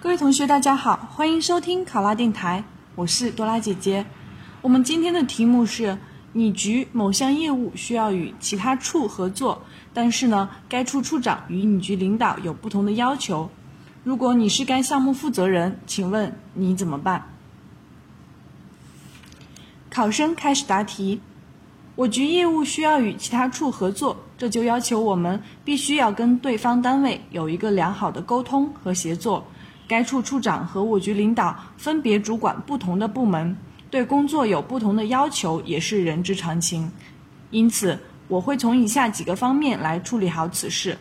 各位同学，大家好，欢迎收听考拉电台，我是多拉姐姐。我们今天的题目是：你局某项业务需要与其他处合作，但是呢，该处处长与你局领导有不同的要求。如果你是该项目负责人，请问你怎么办？考生开始答题。我局业务需要与其他处合作，这就要求我们必须要跟对方单位有一个良好的沟通和协作。该处处长和我局领导分别主管不同的部门，对工作有不同的要求，也是人之常情。因此，我会从以下几个方面来处理好此事，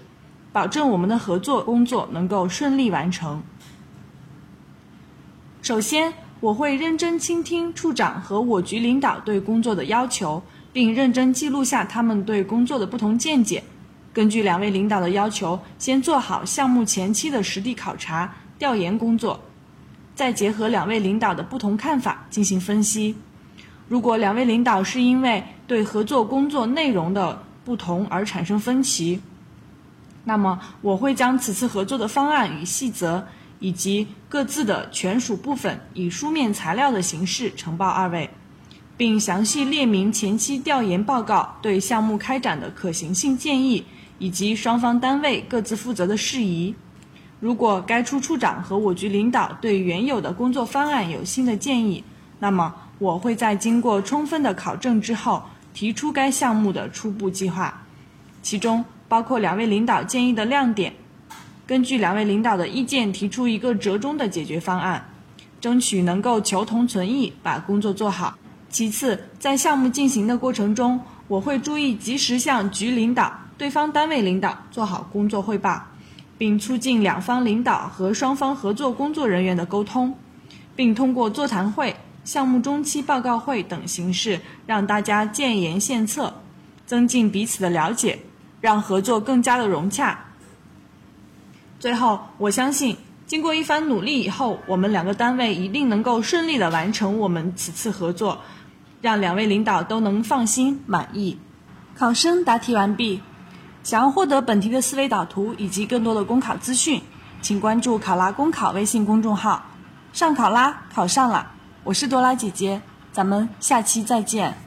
保证我们的合作工作能够顺利完成。首先，我会认真倾听处长和我局领导对工作的要求，并认真记录下他们对工作的不同见解。根据两位领导的要求，先做好项目前期的实地考察。调研工作，再结合两位领导的不同看法进行分析。如果两位领导是因为对合作工作内容的不同而产生分歧，那么我会将此次合作的方案与细则以及各自的权属部分以书面材料的形式呈报二位，并详细列明前期调研报告对项目开展的可行性建议以及双方单位各自负责的事宜。如果该处处长和我局领导对原有的工作方案有新的建议，那么我会在经过充分的考证之后，提出该项目的初步计划，其中包括两位领导建议的亮点，根据两位领导的意见提出一个折中的解决方案，争取能够求同存异，把工作做好。其次，在项目进行的过程中，我会注意及时向局领导、对方单位领导做好工作汇报。并促进两方领导和双方合作工作人员的沟通，并通过座谈会、项目中期报告会等形式，让大家建言献策，增进彼此的了解，让合作更加的融洽。最后，我相信经过一番努力以后，我们两个单位一定能够顺利的完成我们此次合作，让两位领导都能放心满意。考生答题完毕。想要获得本题的思维导图以及更多的公考资讯，请关注“考拉公考”微信公众号。上考拉，考上了！我是多拉姐姐，咱们下期再见。